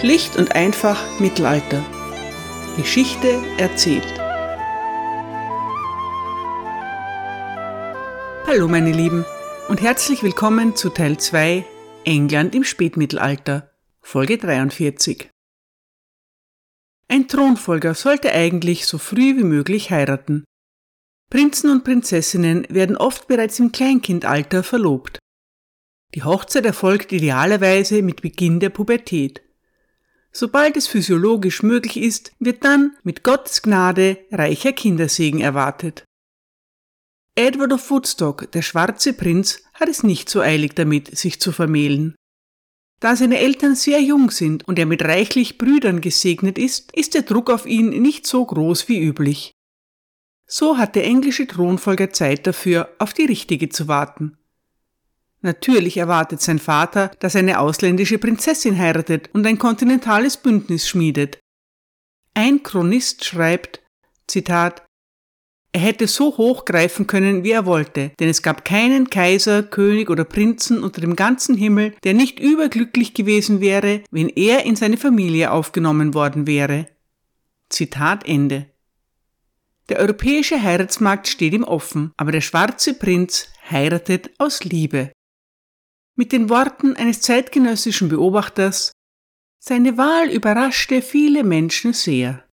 Schlicht und einfach Mittelalter. Geschichte erzählt. Hallo meine Lieben und herzlich willkommen zu Teil 2 England im Spätmittelalter, Folge 43. Ein Thronfolger sollte eigentlich so früh wie möglich heiraten. Prinzen und Prinzessinnen werden oft bereits im Kleinkindalter verlobt. Die Hochzeit erfolgt idealerweise mit Beginn der Pubertät. Sobald es physiologisch möglich ist, wird dann mit Gottes Gnade reicher Kindersegen erwartet. Edward of Woodstock, der schwarze Prinz, hat es nicht so eilig damit, sich zu vermählen. Da seine Eltern sehr jung sind und er mit reichlich Brüdern gesegnet ist, ist der Druck auf ihn nicht so groß wie üblich. So hat der englische Thronfolger Zeit dafür, auf die richtige zu warten. Natürlich erwartet sein Vater, dass eine ausländische Prinzessin heiratet und ein kontinentales Bündnis schmiedet. Ein Chronist schreibt, Zitat, er hätte so hoch greifen können, wie er wollte, denn es gab keinen Kaiser, König oder Prinzen unter dem ganzen Himmel, der nicht überglücklich gewesen wäre, wenn er in seine Familie aufgenommen worden wäre. Zitat Ende. Der europäische Heiratsmarkt steht ihm offen, aber der schwarze Prinz heiratet aus Liebe mit den Worten eines zeitgenössischen Beobachters Seine Wahl überraschte viele Menschen sehr.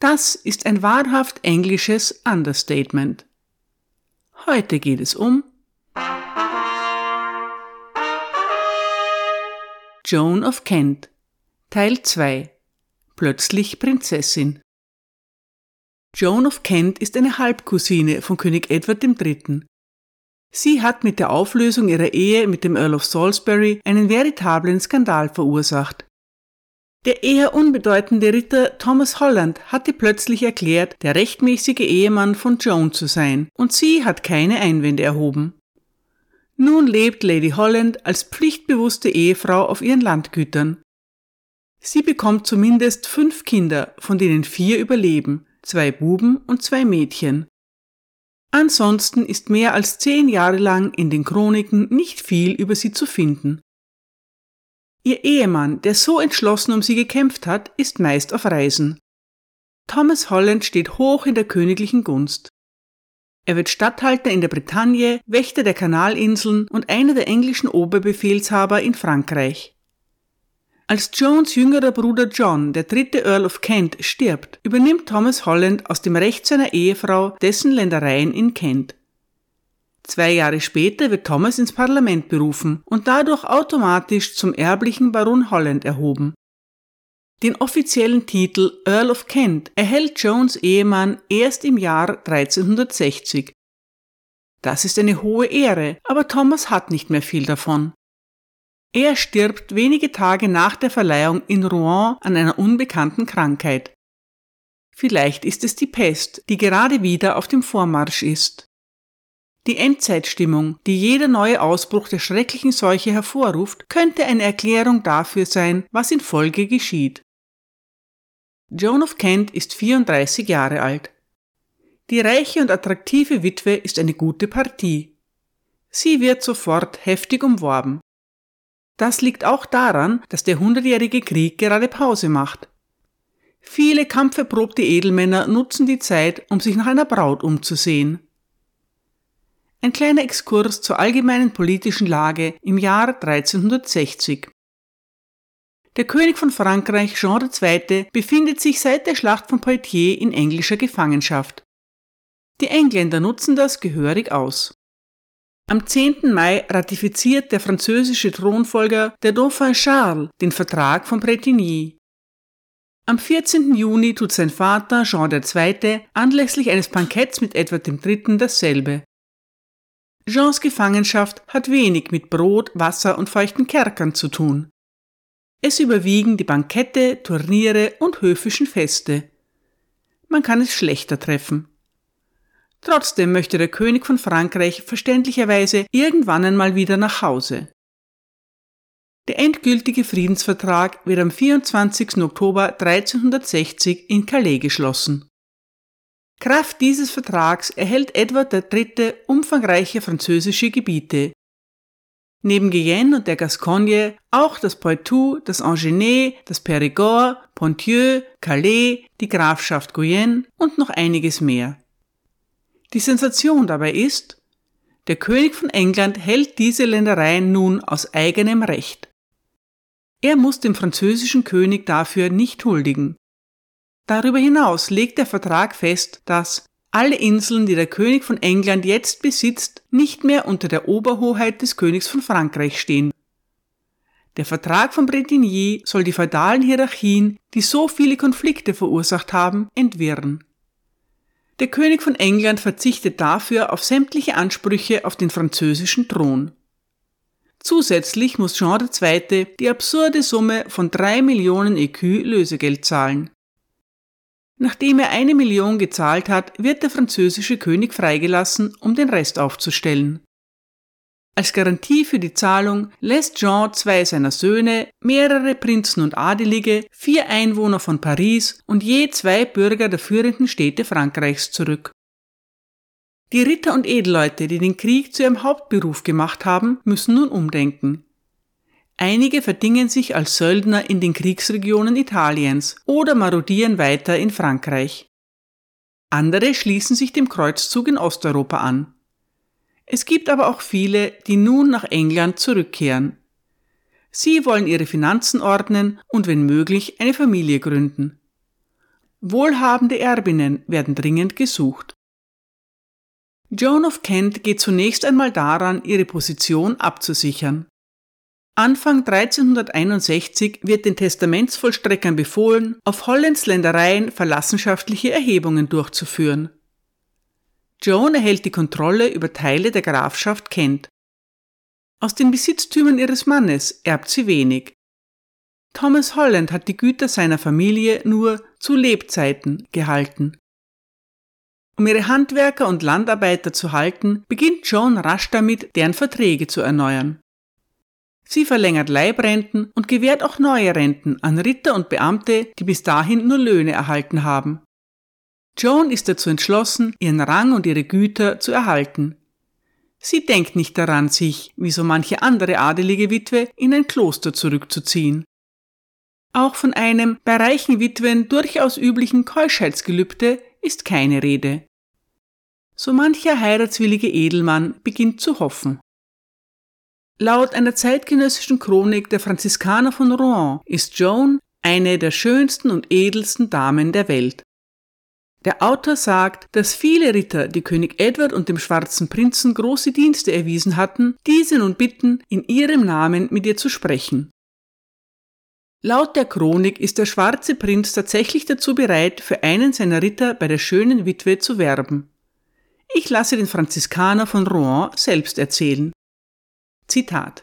Das ist ein wahrhaft englisches Understatement. Heute geht es um Joan of Kent Teil 2 Plötzlich Prinzessin Joan of Kent ist eine Halbcousine von König Edward III. Sie hat mit der Auflösung ihrer Ehe mit dem Earl of Salisbury einen veritablen Skandal verursacht. Der eher unbedeutende Ritter Thomas Holland hatte plötzlich erklärt, der rechtmäßige Ehemann von Joan zu sein, und sie hat keine Einwände erhoben. Nun lebt Lady Holland als pflichtbewusste Ehefrau auf ihren Landgütern. Sie bekommt zumindest fünf Kinder, von denen vier überleben, zwei Buben und zwei Mädchen. Ansonsten ist mehr als zehn Jahre lang in den Chroniken nicht viel über sie zu finden. Ihr Ehemann, der so entschlossen um sie gekämpft hat, ist meist auf Reisen. Thomas Holland steht hoch in der königlichen Gunst. Er wird Statthalter in der Bretagne, Wächter der Kanalinseln und einer der englischen Oberbefehlshaber in Frankreich. Als Jones jüngerer Bruder John, der dritte Earl of Kent, stirbt, übernimmt Thomas Holland aus dem Recht seiner Ehefrau dessen Ländereien in Kent. Zwei Jahre später wird Thomas ins Parlament berufen und dadurch automatisch zum erblichen Baron Holland erhoben. Den offiziellen Titel Earl of Kent erhält Jones Ehemann erst im Jahr 1360. Das ist eine hohe Ehre, aber Thomas hat nicht mehr viel davon. Er stirbt wenige Tage nach der Verleihung in Rouen an einer unbekannten Krankheit. Vielleicht ist es die Pest, die gerade wieder auf dem Vormarsch ist. Die Endzeitstimmung, die jeder neue Ausbruch der schrecklichen Seuche hervorruft, könnte eine Erklärung dafür sein, was in Folge geschieht. Joan of Kent ist 34 Jahre alt. Die reiche und attraktive Witwe ist eine gute Partie. Sie wird sofort heftig umworben. Das liegt auch daran, dass der Hundertjährige Krieg gerade Pause macht. Viele kampferprobte Edelmänner nutzen die Zeit, um sich nach einer Braut umzusehen. Ein kleiner Exkurs zur allgemeinen politischen Lage im Jahr 1360. Der König von Frankreich, Jean II., befindet sich seit der Schlacht von Poitiers in englischer Gefangenschaft. Die Engländer nutzen das gehörig aus. Am 10. Mai ratifiziert der französische Thronfolger, der Dauphin Charles, den Vertrag von Bretigny. Am 14. Juni tut sein Vater Jean II. anlässlich eines Banketts mit Edward III. dasselbe. Jeans Gefangenschaft hat wenig mit Brot, Wasser und feuchten Kerkern zu tun. Es überwiegen die Bankette, Turniere und höfischen Feste. Man kann es schlechter treffen. Trotzdem möchte der König von Frankreich verständlicherweise irgendwann einmal wieder nach Hause. Der endgültige Friedensvertrag wird am 24. Oktober 1360 in Calais geschlossen. Kraft dieses Vertrags erhält Edward III. umfangreiche französische Gebiete. neben Guyenne und der Gascogne auch das Poitou, das Angenais, das Périgord, Ponthieu, Calais, die Grafschaft Guyenne und noch einiges mehr. Die Sensation dabei ist, der König von England hält diese Ländereien nun aus eigenem Recht. Er muss dem französischen König dafür nicht huldigen. Darüber hinaus legt der Vertrag fest, dass alle Inseln, die der König von England jetzt besitzt, nicht mehr unter der Oberhoheit des Königs von Frankreich stehen. Der Vertrag von Bretigny soll die feudalen Hierarchien, die so viele Konflikte verursacht haben, entwirren. Der König von England verzichtet dafür auf sämtliche Ansprüche auf den französischen Thron. Zusätzlich muss Jean II. die absurde Summe von drei Millionen Écus Lösegeld zahlen. Nachdem er eine Million gezahlt hat, wird der französische König freigelassen, um den Rest aufzustellen. Als Garantie für die Zahlung lässt Jean zwei seiner Söhne, mehrere Prinzen und Adelige, vier Einwohner von Paris und je zwei Bürger der führenden Städte Frankreichs zurück. Die Ritter und Edelleute, die den Krieg zu ihrem Hauptberuf gemacht haben, müssen nun umdenken. Einige verdingen sich als Söldner in den Kriegsregionen Italiens oder marodieren weiter in Frankreich. Andere schließen sich dem Kreuzzug in Osteuropa an. Es gibt aber auch viele, die nun nach England zurückkehren. Sie wollen ihre Finanzen ordnen und wenn möglich eine Familie gründen. Wohlhabende Erbinnen werden dringend gesucht. Joan of Kent geht zunächst einmal daran, ihre Position abzusichern. Anfang 1361 wird den Testamentsvollstreckern befohlen, auf Hollands Ländereien verlassenschaftliche Erhebungen durchzuführen. Joan erhält die Kontrolle über Teile der Grafschaft Kent. Aus den Besitztümern ihres Mannes erbt sie wenig. Thomas Holland hat die Güter seiner Familie nur zu Lebzeiten gehalten. Um ihre Handwerker und Landarbeiter zu halten, beginnt Joan rasch damit, deren Verträge zu erneuern. Sie verlängert Leibrenten und gewährt auch neue Renten an Ritter und Beamte, die bis dahin nur Löhne erhalten haben. Joan ist dazu entschlossen, ihren Rang und ihre Güter zu erhalten. Sie denkt nicht daran, sich, wie so manche andere adelige Witwe, in ein Kloster zurückzuziehen. Auch von einem bei reichen Witwen durchaus üblichen Keuschheitsgelübde ist keine Rede. So mancher heiratswillige Edelmann beginnt zu hoffen. Laut einer zeitgenössischen Chronik der Franziskaner von Rouen ist Joan eine der schönsten und edelsten Damen der Welt. Der Autor sagt, dass viele Ritter, die König Edward und dem schwarzen Prinzen große Dienste erwiesen hatten, diese nun bitten, in ihrem Namen mit ihr zu sprechen. Laut der Chronik ist der schwarze Prinz tatsächlich dazu bereit, für einen seiner Ritter bei der schönen Witwe zu werben. Ich lasse den Franziskaner von Rouen selbst erzählen. Zitat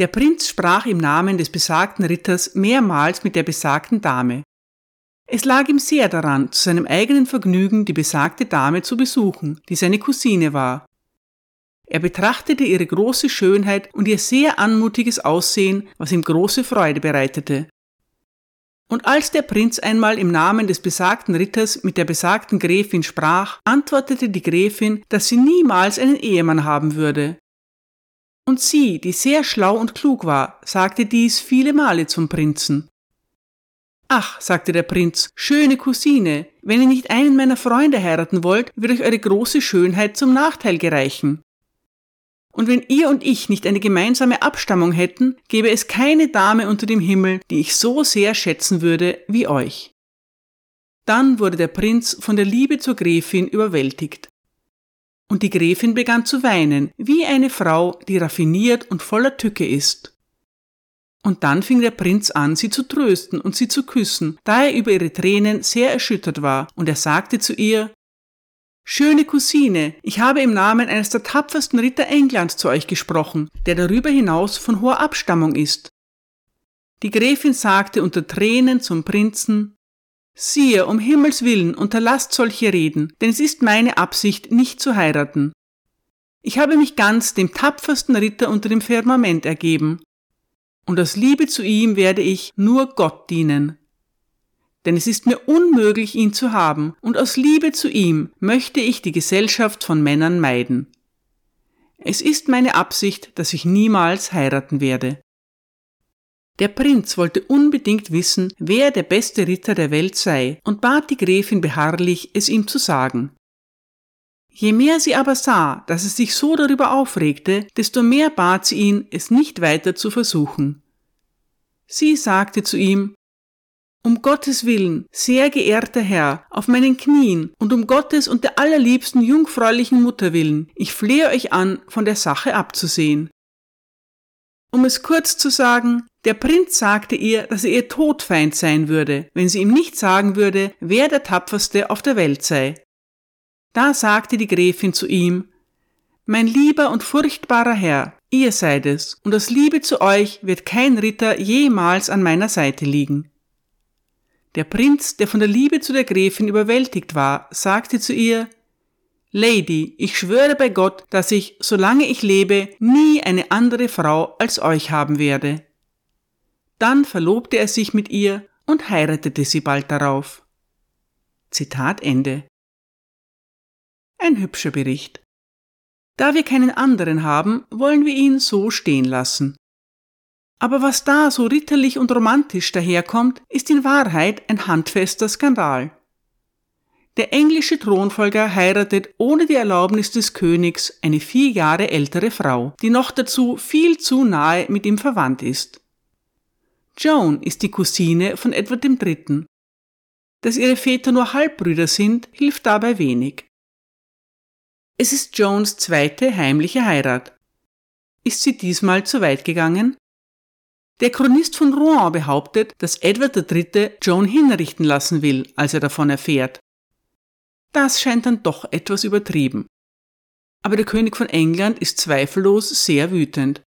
Der Prinz sprach im Namen des besagten Ritters mehrmals mit der besagten Dame. Es lag ihm sehr daran, zu seinem eigenen Vergnügen die besagte Dame zu besuchen, die seine Cousine war. Er betrachtete ihre große Schönheit und ihr sehr anmutiges Aussehen, was ihm große Freude bereitete. Und als der Prinz einmal im Namen des besagten Ritters mit der besagten Gräfin sprach, antwortete die Gräfin, dass sie niemals einen Ehemann haben würde. Und sie, die sehr schlau und klug war, sagte dies viele Male zum Prinzen. Ach, sagte der Prinz, schöne Cousine, wenn ihr nicht einen meiner Freunde heiraten wollt, wird euch eure große Schönheit zum Nachteil gereichen. Und wenn ihr und ich nicht eine gemeinsame Abstammung hätten, gäbe es keine Dame unter dem Himmel, die ich so sehr schätzen würde wie euch. Dann wurde der Prinz von der Liebe zur Gräfin überwältigt. Und die Gräfin begann zu weinen, wie eine Frau, die raffiniert und voller Tücke ist. Und dann fing der Prinz an, sie zu trösten und sie zu küssen, da er über ihre Tränen sehr erschüttert war, und er sagte zu ihr Schöne Cousine, ich habe im Namen eines der tapfersten Ritter Englands zu euch gesprochen, der darüber hinaus von hoher Abstammung ist. Die Gräfin sagte unter Tränen zum Prinzen Siehe, um Himmels willen, unterlasst solche Reden, denn es ist meine Absicht, nicht zu heiraten. Ich habe mich ganz dem tapfersten Ritter unter dem Firmament ergeben, und aus Liebe zu ihm werde ich nur Gott dienen. Denn es ist mir unmöglich, ihn zu haben, und aus Liebe zu ihm möchte ich die Gesellschaft von Männern meiden. es ist meine Absicht, dass ich niemals heiraten werde. Der Prinz wollte unbedingt wissen, wer der beste Ritter der Welt sei und bat die Gräfin beharrlich, es ihm zu sagen. Je mehr sie aber sah, dass er sich so darüber aufregte, desto mehr bat sie ihn, es nicht weiter zu versuchen. Sie sagte zu ihm, um Gottes Willen, sehr geehrter Herr, auf meinen Knien und um Gottes und der allerliebsten jungfräulichen Mutter willen, ich flehe euch an, von der Sache abzusehen. Um es kurz zu sagen, der Prinz sagte ihr, dass er ihr Todfeind sein würde, wenn sie ihm nicht sagen würde, wer der tapferste auf der Welt sei. Da sagte die Gräfin zu ihm, Mein lieber und furchtbarer Herr, ihr seid es, und aus Liebe zu euch wird kein Ritter jemals an meiner Seite liegen. Der Prinz, der von der Liebe zu der Gräfin überwältigt war, sagte zu ihr, Lady, ich schwöre bei Gott, dass ich, solange ich lebe, nie eine andere Frau als euch haben werde. Dann verlobte er sich mit ihr und heiratete sie bald darauf. Zitat Ende. Ein hübscher Bericht. Da wir keinen anderen haben, wollen wir ihn so stehen lassen. Aber was da so ritterlich und romantisch daherkommt, ist in Wahrheit ein handfester Skandal. Der englische Thronfolger heiratet ohne die Erlaubnis des Königs eine vier Jahre ältere Frau, die noch dazu viel zu nahe mit ihm verwandt ist. Joan ist die Cousine von Edward III. Dass ihre Väter nur Halbbrüder sind, hilft dabei wenig. Es ist Joans zweite heimliche Heirat. Ist sie diesmal zu weit gegangen? Der Chronist von Rouen behauptet, dass Edward III. Joan hinrichten lassen will, als er davon erfährt. Das scheint dann doch etwas übertrieben. Aber der König von England ist zweifellos sehr wütend.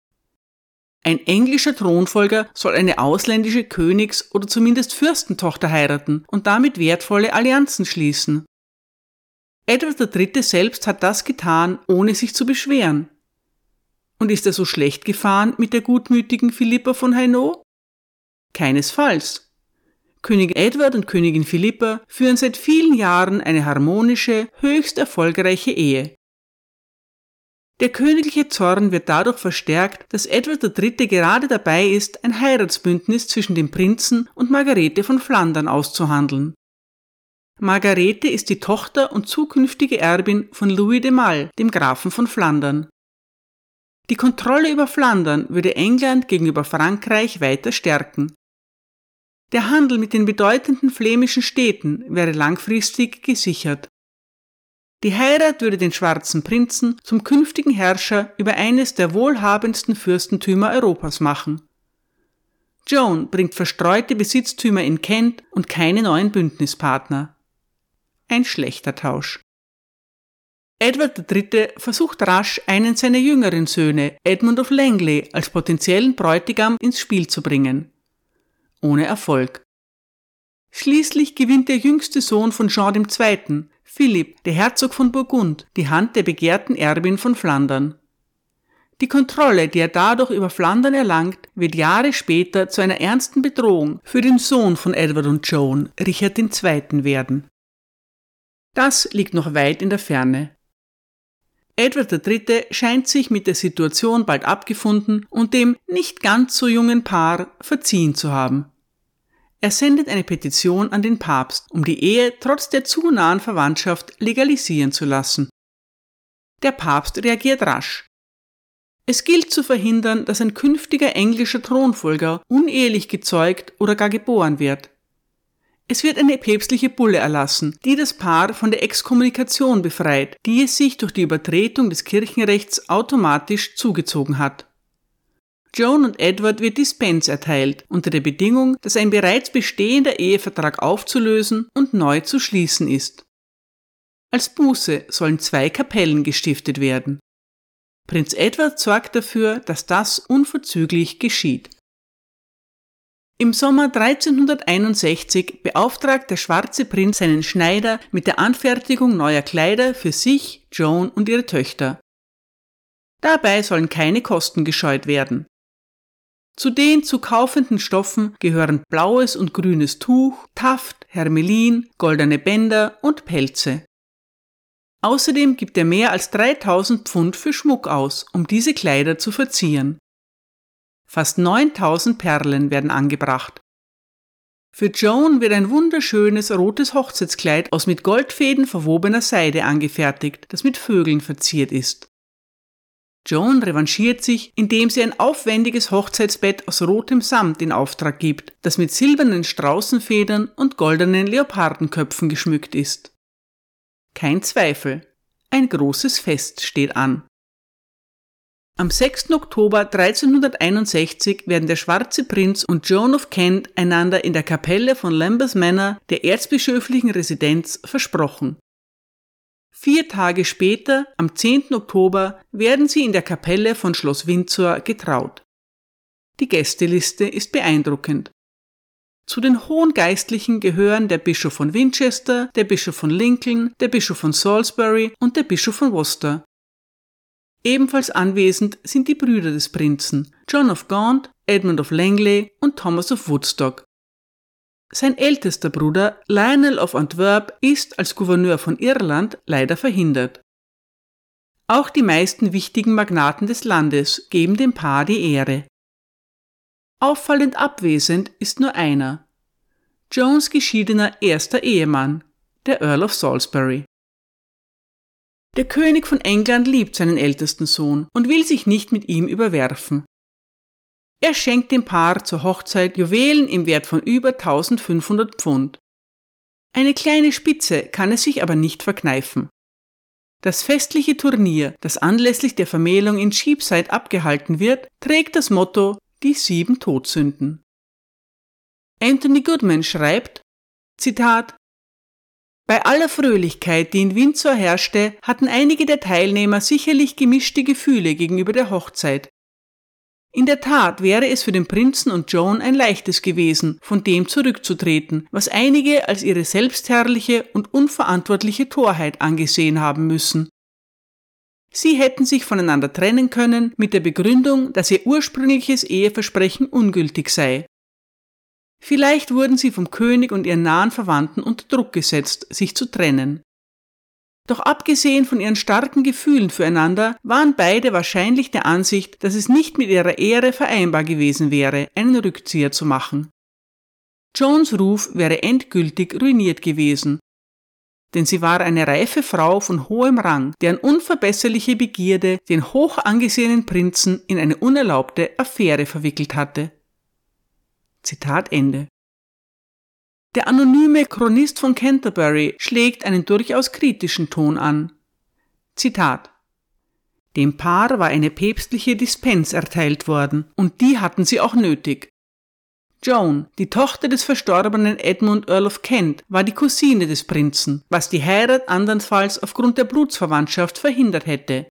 Ein englischer Thronfolger soll eine ausländische Königs- oder zumindest Fürstentochter heiraten und damit wertvolle Allianzen schließen. Edward III. selbst hat das getan, ohne sich zu beschweren. Und ist er so schlecht gefahren mit der gutmütigen Philippa von Hainaut? Keinesfalls. König Edward und Königin Philippa führen seit vielen Jahren eine harmonische, höchst erfolgreiche Ehe. Der königliche Zorn wird dadurch verstärkt, dass Edward III. gerade dabei ist, ein Heiratsbündnis zwischen dem Prinzen und Margarete von Flandern auszuhandeln. Margarete ist die Tochter und zukünftige Erbin von Louis de Mal, dem Grafen von Flandern. Die Kontrolle über Flandern würde England gegenüber Frankreich weiter stärken. Der Handel mit den bedeutenden flämischen Städten wäre langfristig gesichert. Die Heirat würde den schwarzen Prinzen zum künftigen Herrscher über eines der wohlhabendsten Fürstentümer Europas machen. Joan bringt verstreute Besitztümer in Kent und keine neuen Bündnispartner. Ein schlechter Tausch. Edward III. versucht rasch, einen seiner jüngeren Söhne, Edmund of Langley, als potenziellen Bräutigam ins Spiel zu bringen ohne Erfolg. Schließlich gewinnt der jüngste Sohn von Jean II., Philipp, der Herzog von Burgund, die Hand der begehrten Erbin von Flandern. Die Kontrolle, die er dadurch über Flandern erlangt, wird Jahre später zu einer ernsten Bedrohung für den Sohn von Edward und Joan, Richard II., werden. Das liegt noch weit in der Ferne. Edward III. scheint sich mit der Situation bald abgefunden und dem nicht ganz so jungen Paar verziehen zu haben. Er sendet eine Petition an den Papst, um die Ehe trotz der zu nahen Verwandtschaft legalisieren zu lassen. Der Papst reagiert rasch. Es gilt zu verhindern, dass ein künftiger englischer Thronfolger unehelich gezeugt oder gar geboren wird. Es wird eine päpstliche Bulle erlassen, die das Paar von der Exkommunikation befreit, die es sich durch die Übertretung des Kirchenrechts automatisch zugezogen hat. Joan und Edward wird Dispens erteilt, unter der Bedingung, dass ein bereits bestehender Ehevertrag aufzulösen und neu zu schließen ist. Als Buße sollen zwei Kapellen gestiftet werden. Prinz Edward sorgt dafür, dass das unverzüglich geschieht. Im Sommer 1361 beauftragt der schwarze Prinz seinen Schneider mit der Anfertigung neuer Kleider für sich, Joan und ihre Töchter. Dabei sollen keine Kosten gescheut werden. Zu den zu kaufenden Stoffen gehören blaues und grünes Tuch, Taft, Hermelin, goldene Bänder und Pelze. Außerdem gibt er mehr als 3000 Pfund für Schmuck aus, um diese Kleider zu verzieren. Fast 9000 Perlen werden angebracht. Für Joan wird ein wunderschönes rotes Hochzeitskleid aus mit Goldfäden verwobener Seide angefertigt, das mit Vögeln verziert ist. Joan revanchiert sich, indem sie ein aufwendiges Hochzeitsbett aus rotem Samt in Auftrag gibt, das mit silbernen Straußenfedern und goldenen Leopardenköpfen geschmückt ist. Kein Zweifel, ein großes Fest steht an. Am 6. Oktober 1361 werden der Schwarze Prinz und Joan of Kent einander in der Kapelle von Lambeth Manor, der erzbischöflichen Residenz, versprochen. Vier Tage später, am 10. Oktober, werden sie in der Kapelle von Schloss Windsor getraut. Die Gästeliste ist beeindruckend. Zu den hohen Geistlichen gehören der Bischof von Winchester, der Bischof von Lincoln, der Bischof von Salisbury und der Bischof von Worcester. Ebenfalls anwesend sind die Brüder des Prinzen, John of Gaunt, Edmund of Langley und Thomas of Woodstock. Sein ältester Bruder Lionel of Antwerp ist als Gouverneur von Irland leider verhindert. Auch die meisten wichtigen Magnaten des Landes geben dem Paar die Ehre. Auffallend abwesend ist nur einer. Jones geschiedener erster Ehemann, der Earl of Salisbury. Der König von England liebt seinen ältesten Sohn und will sich nicht mit ihm überwerfen. Er schenkt dem Paar zur Hochzeit Juwelen im Wert von über 1500 Pfund. Eine kleine Spitze kann es sich aber nicht verkneifen. Das festliche Turnier, das anlässlich der Vermählung in Sheepside abgehalten wird, trägt das Motto Die sieben Todsünden. Anthony Goodman schreibt, Zitat, bei aller Fröhlichkeit, die in Windsor herrschte, hatten einige der Teilnehmer sicherlich gemischte Gefühle gegenüber der Hochzeit, in der Tat wäre es für den Prinzen und Joan ein leichtes gewesen, von dem zurückzutreten, was einige als ihre selbstherrliche und unverantwortliche Torheit angesehen haben müssen. Sie hätten sich voneinander trennen können mit der Begründung, dass ihr ursprüngliches Eheversprechen ungültig sei. Vielleicht wurden sie vom König und ihren nahen Verwandten unter Druck gesetzt, sich zu trennen. Doch abgesehen von ihren starken Gefühlen füreinander waren beide wahrscheinlich der Ansicht, dass es nicht mit ihrer Ehre vereinbar gewesen wäre, einen Rückzieher zu machen. Jones Ruf wäre endgültig ruiniert gewesen, denn sie war eine reife Frau von hohem Rang, deren unverbesserliche Begierde den hoch angesehenen Prinzen in eine unerlaubte Affäre verwickelt hatte. Zitat Ende. Der anonyme Chronist von Canterbury schlägt einen durchaus kritischen Ton an. Zitat Dem Paar war eine päpstliche Dispens erteilt worden, und die hatten sie auch nötig. Joan, die Tochter des verstorbenen Edmund Earl of Kent, war die Cousine des Prinzen, was die Heirat andernfalls aufgrund der Blutsverwandtschaft verhindert hätte.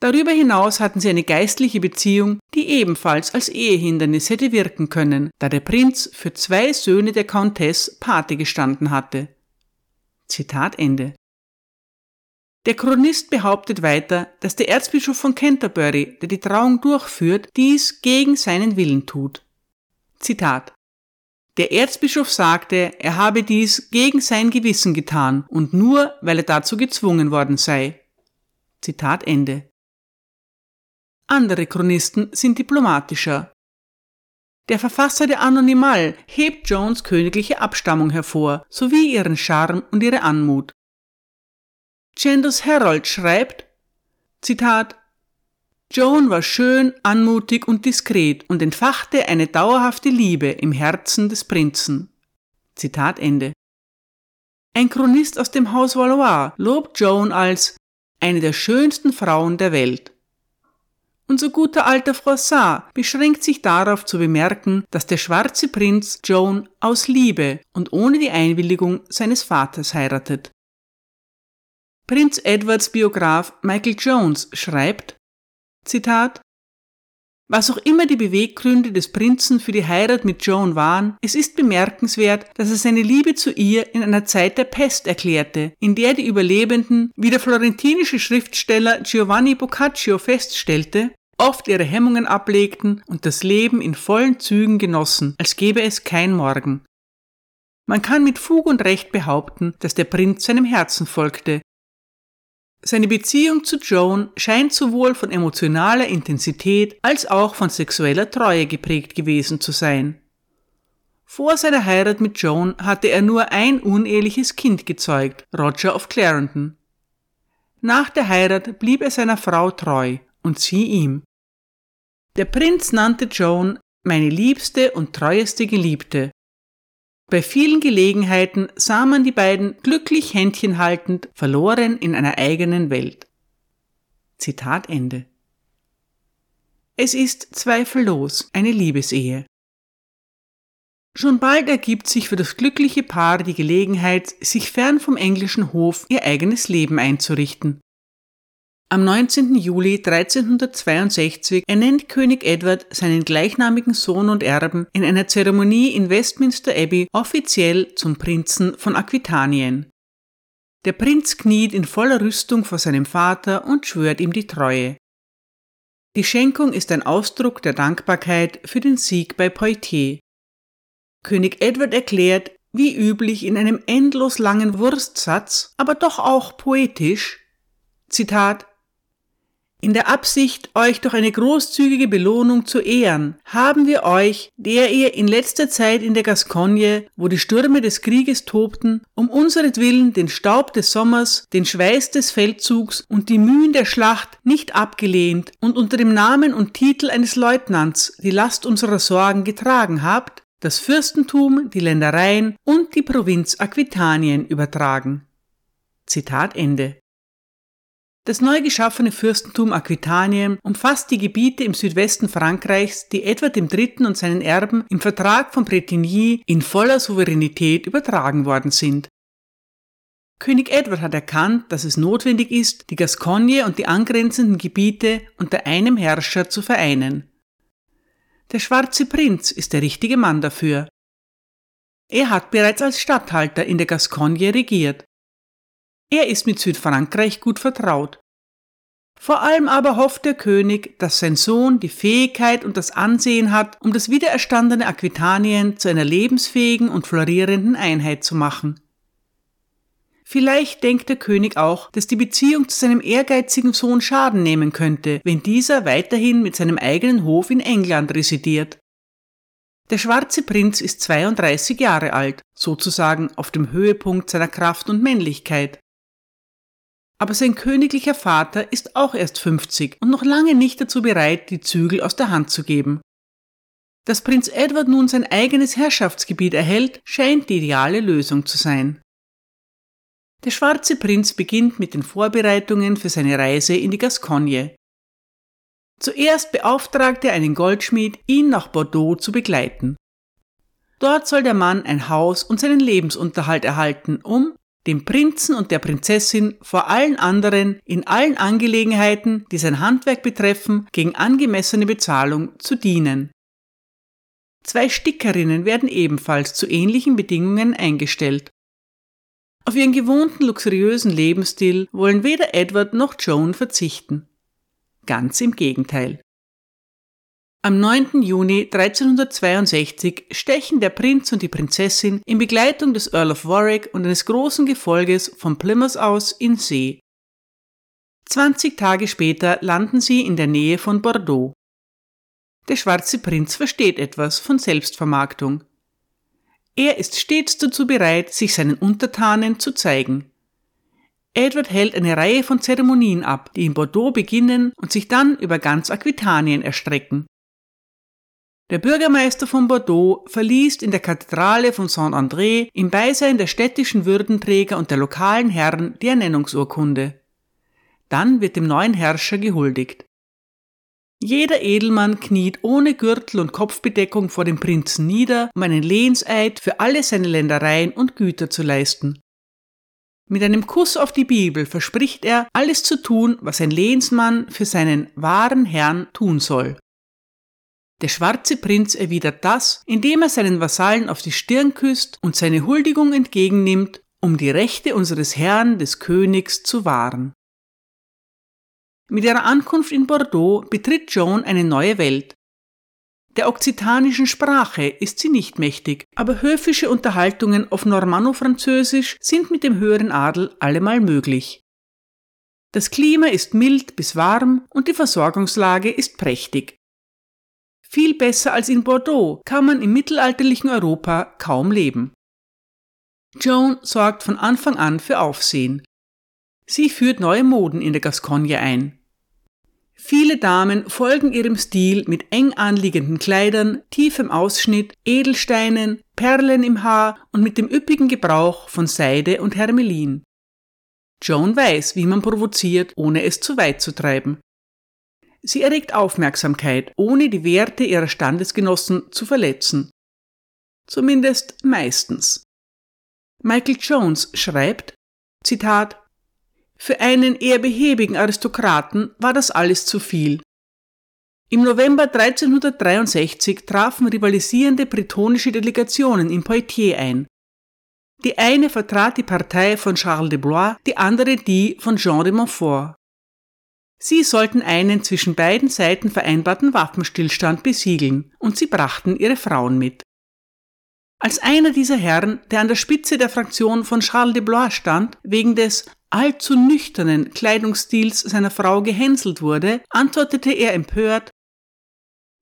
Darüber hinaus hatten sie eine geistliche Beziehung, die ebenfalls als Ehehindernis hätte wirken können, da der Prinz für zwei Söhne der Countess Pate gestanden hatte. Zitat Ende. Der Chronist behauptet weiter, dass der Erzbischof von Canterbury, der die Trauung durchführt, dies gegen seinen Willen tut. Zitat Der Erzbischof sagte, er habe dies gegen sein Gewissen getan und nur, weil er dazu gezwungen worden sei. Zitat Ende. Andere Chronisten sind diplomatischer. Der Verfasser der Anonymal hebt Jones königliche Abstammung hervor, sowie ihren Charme und ihre Anmut. Chandos Herald schreibt, Zitat, Joan war schön, anmutig und diskret und entfachte eine dauerhafte Liebe im Herzen des Prinzen. Zitat Ende. Ein Chronist aus dem Haus Valois lobt Joan als eine der schönsten Frauen der Welt. Unser guter alter Froissart beschränkt sich darauf zu bemerken, dass der schwarze Prinz Joan aus Liebe und ohne die Einwilligung seines Vaters heiratet. Prinz Edwards Biograf Michael Jones schreibt, Zitat, was auch immer die Beweggründe des Prinzen für die Heirat mit Joan waren, es ist bemerkenswert, dass er seine Liebe zu ihr in einer Zeit der Pest erklärte, in der die Überlebenden, wie der florentinische Schriftsteller Giovanni Boccaccio feststellte, oft ihre Hemmungen ablegten und das Leben in vollen Zügen genossen, als gäbe es kein Morgen. Man kann mit Fug und Recht behaupten, dass der Prinz seinem Herzen folgte, Seine Beziehung zu Joan scheint sowohl von emotionaler Intensität als auch von sexueller Treue geprägt gewesen zu sein. Vor seiner Heirat mit Joan hatte er nur ein uneheliches Kind gezeugt, Roger of Clarendon. Nach der Heirat blieb er seiner Frau treu und sie ihm. Der Prinz nannte Joan meine liebste und treueste Geliebte. Bei vielen Gelegenheiten sah man die beiden glücklich Händchen haltend, verloren in einer eigenen Welt. Zitat Ende. Es ist zweifellos eine Liebesehe. Schon bald ergibt sich für das glückliche Paar die Gelegenheit, sich fern vom englischen Hof ihr eigenes Leben einzurichten. Am 19. Juli 1362 ernennt König Edward seinen gleichnamigen Sohn und Erben in einer Zeremonie in Westminster Abbey offiziell zum Prinzen von Aquitanien. Der Prinz kniet in voller Rüstung vor seinem Vater und schwört ihm die Treue. Die Schenkung ist ein Ausdruck der Dankbarkeit für den Sieg bei Poitiers. König Edward erklärt, wie üblich in einem endlos langen Wurstsatz, aber doch auch poetisch, Zitat, in der Absicht, euch durch eine großzügige Belohnung zu ehren, haben wir euch, der ihr in letzter Zeit in der Gascogne, wo die Stürme des Krieges tobten, um unseretwillen den Staub des Sommers, den Schweiß des Feldzugs und die Mühen der Schlacht nicht abgelehnt und unter dem Namen und Titel eines Leutnants die Last unserer Sorgen getragen habt, das Fürstentum, die Ländereien und die Provinz Aquitanien übertragen. Zitat Ende. Das neu geschaffene Fürstentum Aquitanien umfasst die Gebiete im Südwesten Frankreichs, die Edward III. und seinen Erben im Vertrag von Bretigny in voller Souveränität übertragen worden sind. König Edward hat erkannt, dass es notwendig ist, die Gascogne und die angrenzenden Gebiete unter einem Herrscher zu vereinen. Der schwarze Prinz ist der richtige Mann dafür. Er hat bereits als Statthalter in der Gascogne regiert. Er ist mit Südfrankreich gut vertraut. Vor allem aber hofft der König, dass sein Sohn die Fähigkeit und das Ansehen hat, um das wiedererstandene Aquitanien zu einer lebensfähigen und florierenden Einheit zu machen. Vielleicht denkt der König auch, dass die Beziehung zu seinem ehrgeizigen Sohn Schaden nehmen könnte, wenn dieser weiterhin mit seinem eigenen Hof in England residiert. Der schwarze Prinz ist 32 Jahre alt, sozusagen auf dem Höhepunkt seiner Kraft und Männlichkeit aber sein königlicher Vater ist auch erst 50 und noch lange nicht dazu bereit, die Zügel aus der Hand zu geben. Dass Prinz Edward nun sein eigenes Herrschaftsgebiet erhält, scheint die ideale Lösung zu sein. Der schwarze Prinz beginnt mit den Vorbereitungen für seine Reise in die Gascogne. Zuerst beauftragt er einen Goldschmied, ihn nach Bordeaux zu begleiten. Dort soll der Mann ein Haus und seinen Lebensunterhalt erhalten, um, dem Prinzen und der Prinzessin vor allen anderen in allen Angelegenheiten, die sein Handwerk betreffen, gegen angemessene Bezahlung zu dienen. Zwei Stickerinnen werden ebenfalls zu ähnlichen Bedingungen eingestellt. Auf ihren gewohnten luxuriösen Lebensstil wollen weder Edward noch Joan verzichten. Ganz im Gegenteil. Am 9. Juni 1362 stechen der Prinz und die Prinzessin in Begleitung des Earl of Warwick und eines großen Gefolges von Plymouth aus in See. 20 Tage später landen sie in der Nähe von Bordeaux. Der schwarze Prinz versteht etwas von Selbstvermarktung. Er ist stets dazu bereit, sich seinen Untertanen zu zeigen. Edward hält eine Reihe von Zeremonien ab, die in Bordeaux beginnen und sich dann über ganz Aquitanien erstrecken. Der Bürgermeister von Bordeaux verliest in der Kathedrale von Saint-André im Beisein der städtischen Würdenträger und der lokalen Herren die Ernennungsurkunde. Dann wird dem neuen Herrscher gehuldigt. Jeder Edelmann kniet ohne Gürtel und Kopfbedeckung vor dem Prinzen nieder, um einen Lehnseid für alle seine Ländereien und Güter zu leisten. Mit einem Kuss auf die Bibel verspricht er, alles zu tun, was ein Lehnsmann für seinen wahren Herrn tun soll. Der schwarze Prinz erwidert das, indem er seinen Vasallen auf die Stirn küsst und seine Huldigung entgegennimmt, um die Rechte unseres Herrn des Königs zu wahren. Mit ihrer Ankunft in Bordeaux betritt Joan eine neue Welt. Der okzitanischen Sprache ist sie nicht mächtig, aber höfische Unterhaltungen auf Normanno-Französisch sind mit dem höheren Adel allemal möglich. Das Klima ist mild bis warm und die Versorgungslage ist prächtig. Viel besser als in Bordeaux kann man im mittelalterlichen Europa kaum leben. Joan sorgt von Anfang an für Aufsehen. Sie führt neue Moden in der Gascogne ein. Viele Damen folgen ihrem Stil mit eng anliegenden Kleidern, tiefem Ausschnitt, Edelsteinen, Perlen im Haar und mit dem üppigen Gebrauch von Seide und Hermelin. Joan weiß, wie man provoziert, ohne es zu weit zu treiben. Sie erregt Aufmerksamkeit, ohne die Werte ihrer Standesgenossen zu verletzen. Zumindest meistens. Michael Jones schreibt, Zitat, Für einen eher behäbigen Aristokraten war das alles zu viel. Im November 1363 trafen rivalisierende bretonische Delegationen in Poitiers ein. Die eine vertrat die Partei von Charles de Blois, die andere die von Jean de Montfort. Sie sollten einen zwischen beiden Seiten vereinbarten Waffenstillstand besiegeln, und sie brachten ihre Frauen mit. Als einer dieser Herren, der an der Spitze der Fraktion von Charles de Blois stand, wegen des allzu nüchternen Kleidungsstils seiner Frau gehänselt wurde, antwortete er empört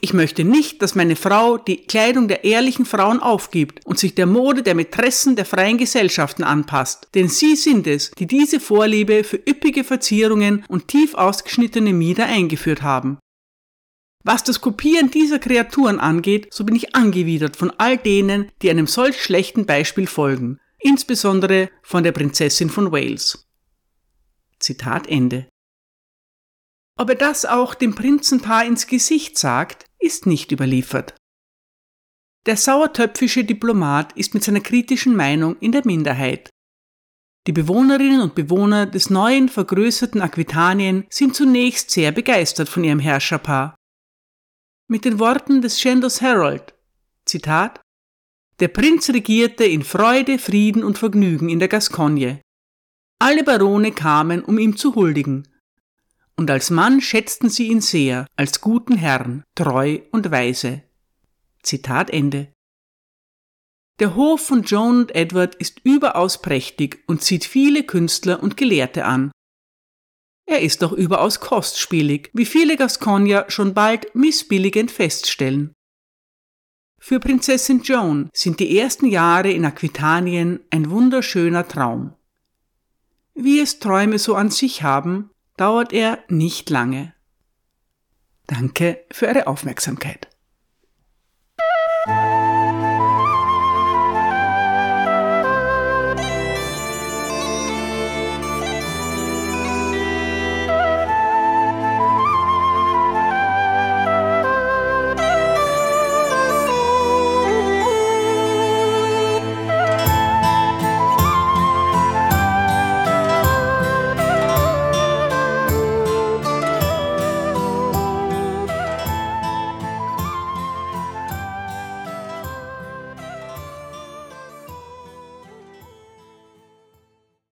Ich möchte nicht, dass meine Frau die Kleidung der ehrlichen Frauen aufgibt und sich der Mode der Mätressen der freien Gesellschaften anpasst, denn sie sind es, die diese Vorliebe für üppige Verzierungen und tief ausgeschnittene Mieder eingeführt haben. Was das Kopieren dieser Kreaturen angeht, so bin ich angewidert von all denen, die einem solch schlechten Beispiel folgen, insbesondere von der Prinzessin von Wales. Zitat Ende. Ob er das auch dem Prinzenpaar ins Gesicht sagt, ist nicht überliefert. Der sauertöpfische Diplomat ist mit seiner kritischen Meinung in der Minderheit. Die Bewohnerinnen und Bewohner des neuen vergrößerten Aquitanien sind zunächst sehr begeistert von ihrem Herrscherpaar mit den Worten des Chandos Herald. Zitat Der Prinz regierte in Freude, Frieden und Vergnügen in der Gascogne. Alle Barone kamen, um ihm zu huldigen. Und als Mann schätzten sie ihn sehr, als guten Herrn, treu und weise. Zitat Ende. Der Hof von Joan und Edward ist überaus prächtig und zieht viele Künstler und Gelehrte an. Er ist doch überaus kostspielig, wie viele Gascogner schon bald missbilligend feststellen. Für Prinzessin Joan sind die ersten Jahre in Aquitanien ein wunderschöner Traum. Wie es Träume so an sich haben, dauert er nicht lange. Danke für Ihre Aufmerksamkeit.